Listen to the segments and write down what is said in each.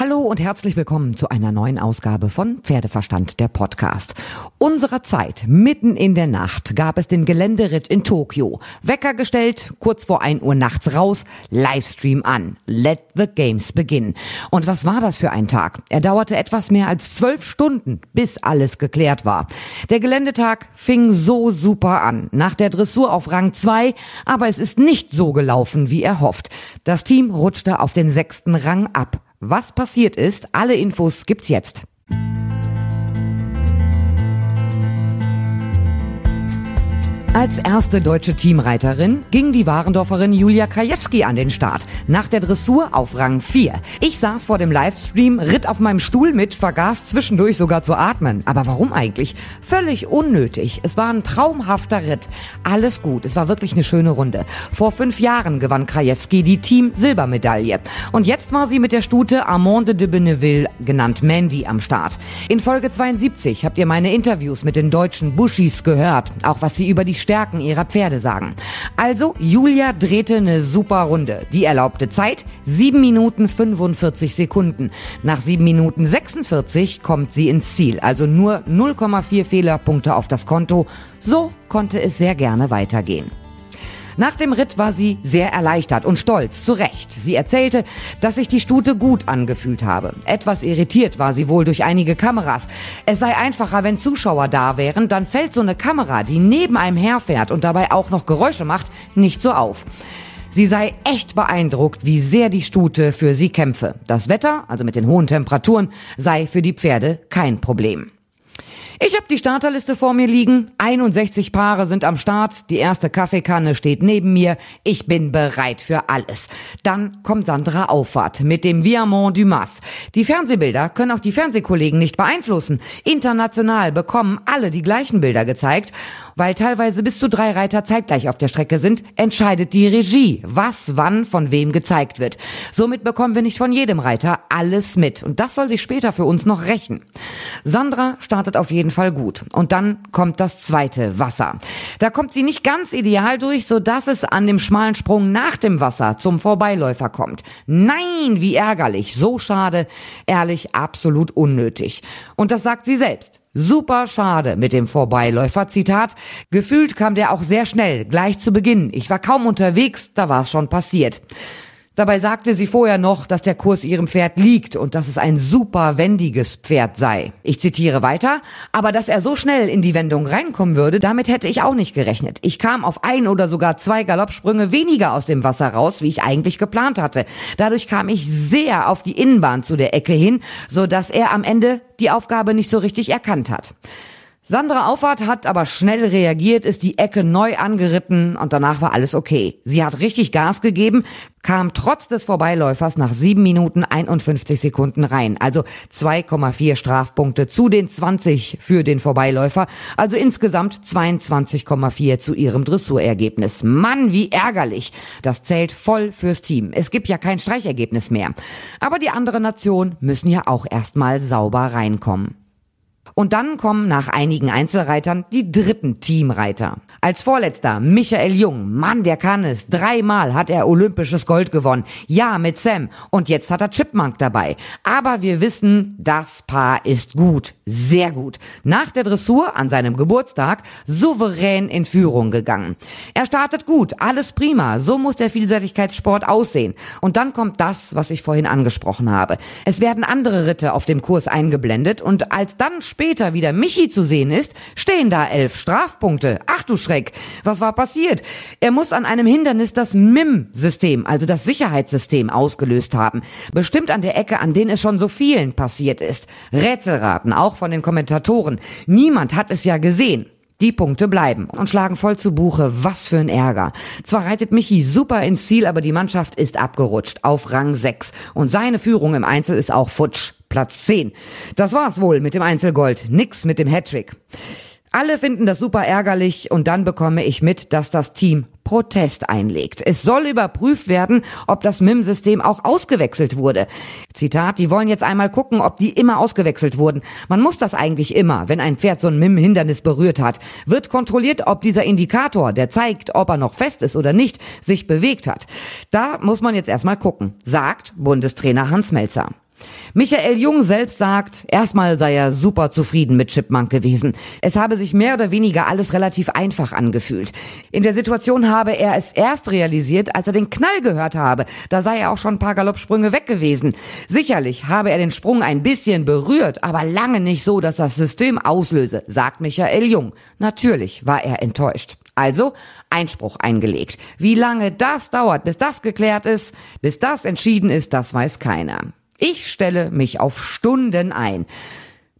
Hallo und herzlich willkommen zu einer neuen Ausgabe von Pferdeverstand, der Podcast. Unserer Zeit, mitten in der Nacht, gab es den Geländeritt in Tokio. Wecker gestellt, kurz vor 1 Uhr nachts raus, Livestream an. Let the Games begin. Und was war das für ein Tag? Er dauerte etwas mehr als zwölf Stunden, bis alles geklärt war. Der Geländetag fing so super an. Nach der Dressur auf Rang 2, aber es ist nicht so gelaufen, wie er hofft. Das Team rutschte auf den sechsten Rang ab. Was passiert ist, alle Infos gibt's jetzt. Als erste deutsche Teamreiterin ging die Warendorferin Julia Krajewski an den Start. Nach der Dressur auf Rang 4. Ich saß vor dem Livestream, ritt auf meinem Stuhl mit, vergaß zwischendurch sogar zu atmen. Aber warum eigentlich? Völlig unnötig. Es war ein traumhafter Ritt. Alles gut. Es war wirklich eine schöne Runde. Vor fünf Jahren gewann Krajewski die Team-Silbermedaille. Und jetzt war sie mit der Stute Armande de Benneville, genannt Mandy, am Start. In Folge 72 habt ihr meine Interviews mit den deutschen Bushis gehört. Auch was sie über die Stärken ihrer Pferde sagen. Also, Julia drehte eine super Runde. Die erlaubte Zeit 7 Minuten 45 Sekunden. Nach 7 Minuten 46 kommt sie ins Ziel. Also nur 0,4 Fehlerpunkte auf das Konto. So konnte es sehr gerne weitergehen. Nach dem Ritt war sie sehr erleichtert und stolz, zu Recht. Sie erzählte, dass sich die Stute gut angefühlt habe. Etwas irritiert war sie wohl durch einige Kameras. Es sei einfacher, wenn Zuschauer da wären, dann fällt so eine Kamera, die neben einem herfährt und dabei auch noch Geräusche macht, nicht so auf. Sie sei echt beeindruckt, wie sehr die Stute für sie kämpfe. Das Wetter, also mit den hohen Temperaturen, sei für die Pferde kein Problem. Ich habe die Starterliste vor mir liegen. 61 Paare sind am Start. Die erste Kaffeekanne steht neben mir. Ich bin bereit für alles. Dann kommt Sandra Auffahrt mit dem Viamont du Mas. Die Fernsehbilder können auch die Fernsehkollegen nicht beeinflussen. International bekommen alle die gleichen Bilder gezeigt. Weil teilweise bis zu drei Reiter zeitgleich auf der Strecke sind, entscheidet die Regie, was wann von wem gezeigt wird. Somit bekommen wir nicht von jedem Reiter alles mit. Und das soll sich später für uns noch rächen. Sandra startet auf jeden Fall gut. Und dann kommt das zweite Wasser. Da kommt sie nicht ganz ideal durch, so dass es an dem schmalen Sprung nach dem Wasser zum Vorbeiläufer kommt. Nein, wie ärgerlich. So schade. Ehrlich, absolut unnötig. Und das sagt sie selbst. Super schade mit dem Vorbeiläufer. Zitat. Gefühlt kam der auch sehr schnell, gleich zu Beginn. Ich war kaum unterwegs, da war es schon passiert. Dabei sagte sie vorher noch, dass der Kurs ihrem Pferd liegt und dass es ein super wendiges Pferd sei. Ich zitiere weiter, aber dass er so schnell in die Wendung reinkommen würde, damit hätte ich auch nicht gerechnet. Ich kam auf ein oder sogar zwei Galoppsprünge weniger aus dem Wasser raus, wie ich eigentlich geplant hatte. Dadurch kam ich sehr auf die Innenbahn zu der Ecke hin, so dass er am Ende die Aufgabe nicht so richtig erkannt hat. Sandra Auffahrt hat aber schnell reagiert, ist die Ecke neu angeritten und danach war alles okay. Sie hat richtig Gas gegeben, kam trotz des Vorbeiläufers nach 7 Minuten 51 Sekunden rein. Also 2,4 Strafpunkte zu den 20 für den Vorbeiläufer. Also insgesamt 22,4 zu ihrem Dressurergebnis. Mann, wie ärgerlich. Das zählt voll fürs Team. Es gibt ja kein Streichergebnis mehr. Aber die anderen Nationen müssen ja auch erstmal sauber reinkommen. Und dann kommen nach einigen Einzelreitern die dritten Teamreiter. Als vorletzter Michael Jung. Mann, der kann es. Dreimal hat er olympisches Gold gewonnen. Ja, mit Sam. Und jetzt hat er Chipmunk dabei. Aber wir wissen, das Paar ist gut. Sehr gut. Nach der Dressur an seinem Geburtstag souverän in Führung gegangen. Er startet gut. Alles prima. So muss der Vielseitigkeitssport aussehen. Und dann kommt das, was ich vorhin angesprochen habe. Es werden andere Ritte auf dem Kurs eingeblendet und als dann später wieder Michi zu sehen ist, stehen da elf Strafpunkte. Ach du Schreck, was war passiert? Er muss an einem Hindernis das MIM-System, also das Sicherheitssystem, ausgelöst haben. Bestimmt an der Ecke, an denen es schon so vielen passiert ist. Rätselraten, auch von den Kommentatoren. Niemand hat es ja gesehen. Die Punkte bleiben und schlagen voll zu Buche. Was für ein Ärger. Zwar reitet Michi super ins Ziel, aber die Mannschaft ist abgerutscht auf Rang 6 und seine Führung im Einzel ist auch futsch. Platz 10. Das war's wohl mit dem Einzelgold. Nix mit dem Hattrick. Alle finden das super ärgerlich und dann bekomme ich mit, dass das Team Protest einlegt. Es soll überprüft werden, ob das MIM-System auch ausgewechselt wurde. Zitat, die wollen jetzt einmal gucken, ob die immer ausgewechselt wurden. Man muss das eigentlich immer, wenn ein Pferd so ein MIM-Hindernis berührt hat. Wird kontrolliert, ob dieser Indikator, der zeigt, ob er noch fest ist oder nicht, sich bewegt hat. Da muss man jetzt erstmal gucken, sagt Bundestrainer Hans Melzer. Michael Jung selbst sagt, erstmal sei er super zufrieden mit Chipmunk gewesen. Es habe sich mehr oder weniger alles relativ einfach angefühlt. In der Situation habe er es erst realisiert, als er den Knall gehört habe. Da sei er auch schon ein paar Galoppsprünge weg gewesen. Sicherlich habe er den Sprung ein bisschen berührt, aber lange nicht so, dass das System auslöse, sagt Michael Jung. Natürlich war er enttäuscht. Also Einspruch eingelegt. Wie lange das dauert, bis das geklärt ist, bis das entschieden ist, das weiß keiner. Ich stelle mich auf Stunden ein.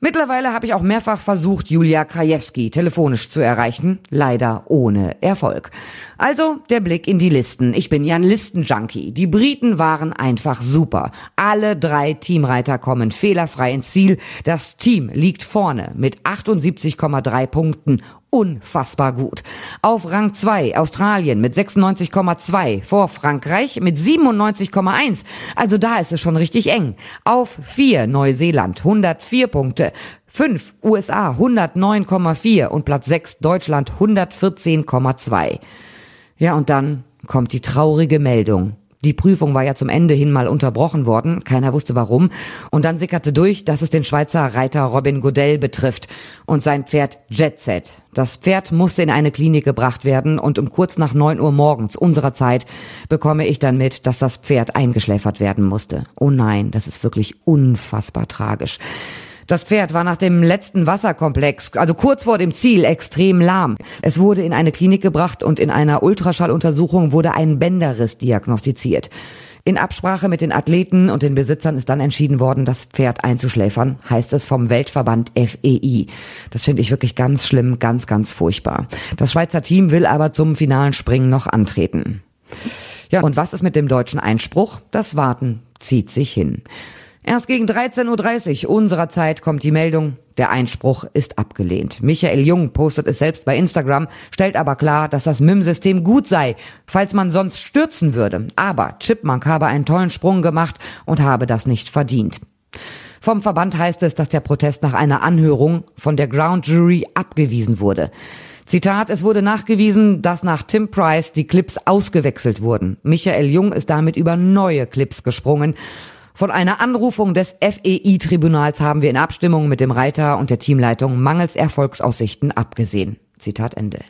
Mittlerweile habe ich auch mehrfach versucht, Julia Krajewski telefonisch zu erreichen, leider ohne Erfolg. Also der Blick in die Listen. Ich bin ja ein Listenjunkie. Die Briten waren einfach super. Alle drei Teamreiter kommen fehlerfrei ins Ziel. Das Team liegt vorne mit 78,3 Punkten unfassbar gut. Auf Rang 2 Australien mit 96,2 vor Frankreich mit 97,1. Also da ist es schon richtig eng. Auf 4 Neuseeland 104 Punkte. 5 USA 109,4 und Platz 6 Deutschland 114,2. Ja, und dann kommt die traurige Meldung. Die Prüfung war ja zum Ende hin mal unterbrochen worden, keiner wusste warum. Und dann sickerte durch, dass es den Schweizer Reiter Robin Godell betrifft und sein Pferd Jet Set. Das Pferd musste in eine Klinik gebracht werden und um kurz nach neun Uhr morgens unserer Zeit bekomme ich dann mit, dass das Pferd eingeschläfert werden musste. Oh nein, das ist wirklich unfassbar tragisch. Das Pferd war nach dem letzten Wasserkomplex, also kurz vor dem Ziel, extrem lahm. Es wurde in eine Klinik gebracht und in einer Ultraschalluntersuchung wurde ein Bänderriss diagnostiziert. In Absprache mit den Athleten und den Besitzern ist dann entschieden worden, das Pferd einzuschläfern, heißt es vom Weltverband FEI. Das finde ich wirklich ganz schlimm, ganz, ganz furchtbar. Das Schweizer Team will aber zum finalen Springen noch antreten. Ja, und was ist mit dem deutschen Einspruch? Das Warten zieht sich hin. Erst gegen 13.30 Uhr unserer Zeit kommt die Meldung, der Einspruch ist abgelehnt. Michael Jung postet es selbst bei Instagram, stellt aber klar, dass das MIM-System gut sei, falls man sonst stürzen würde. Aber Chipmunk habe einen tollen Sprung gemacht und habe das nicht verdient. Vom Verband heißt es, dass der Protest nach einer Anhörung von der Ground Jury abgewiesen wurde. Zitat, es wurde nachgewiesen, dass nach Tim Price die Clips ausgewechselt wurden. Michael Jung ist damit über neue Clips gesprungen von einer Anrufung des FEI-Tribunals haben wir in Abstimmung mit dem Reiter und der Teamleitung mangels Erfolgsaussichten abgesehen. Zitat Ende.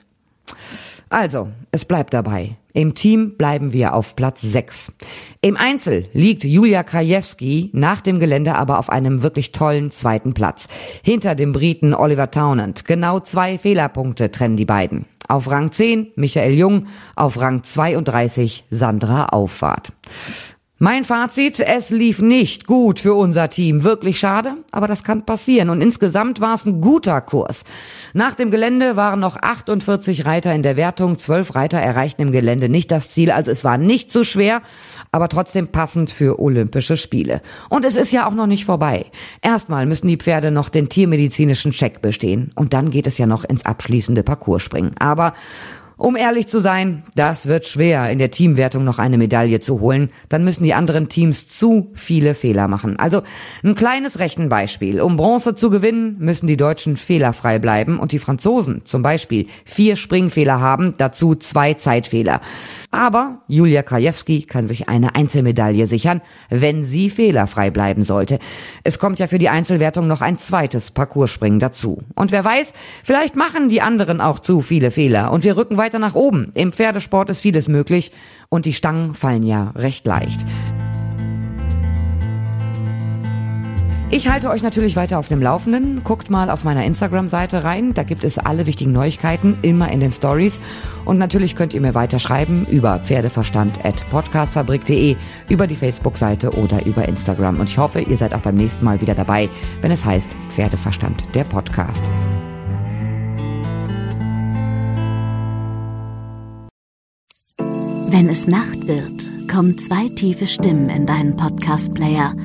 Also, es bleibt dabei. Im Team bleiben wir auf Platz 6. Im Einzel liegt Julia Krajewski nach dem Gelände aber auf einem wirklich tollen zweiten Platz. Hinter dem Briten Oliver Townend. Genau zwei Fehlerpunkte trennen die beiden. Auf Rang 10 Michael Jung, auf Rang 32 Sandra Auffahrt. Mein Fazit, es lief nicht gut für unser Team. Wirklich schade, aber das kann passieren. Und insgesamt war es ein guter Kurs. Nach dem Gelände waren noch 48 Reiter in der Wertung. Zwölf Reiter erreichten im Gelände nicht das Ziel. Also es war nicht zu schwer, aber trotzdem passend für Olympische Spiele. Und es ist ja auch noch nicht vorbei. Erstmal müssen die Pferde noch den tiermedizinischen Check bestehen. Und dann geht es ja noch ins abschließende Parcours springen. Aber um ehrlich zu sein, das wird schwer, in der Teamwertung noch eine Medaille zu holen. Dann müssen die anderen Teams zu viele Fehler machen. Also ein kleines Rechenbeispiel. Um Bronze zu gewinnen, müssen die Deutschen fehlerfrei bleiben und die Franzosen zum Beispiel vier Springfehler haben, dazu zwei Zeitfehler. Aber Julia Krajewski kann sich eine Einzelmedaille sichern, wenn sie fehlerfrei bleiben sollte. Es kommt ja für die Einzelwertung noch ein zweites Parcourspringen dazu. Und wer weiß, vielleicht machen die anderen auch zu viele Fehler und wir rücken weiter nach oben. Im Pferdesport ist vieles möglich und die Stangen fallen ja recht leicht. Ich halte euch natürlich weiter auf dem Laufenden. Guckt mal auf meiner Instagram-Seite rein. Da gibt es alle wichtigen Neuigkeiten immer in den Stories. Und natürlich könnt ihr mir weiter schreiben über pferdeverstand.podcastfabrik.de, über die Facebook-Seite oder über Instagram. Und ich hoffe, ihr seid auch beim nächsten Mal wieder dabei, wenn es heißt Pferdeverstand, der Podcast. Wenn es Nacht wird, kommen zwei tiefe Stimmen in deinen Podcast-Player –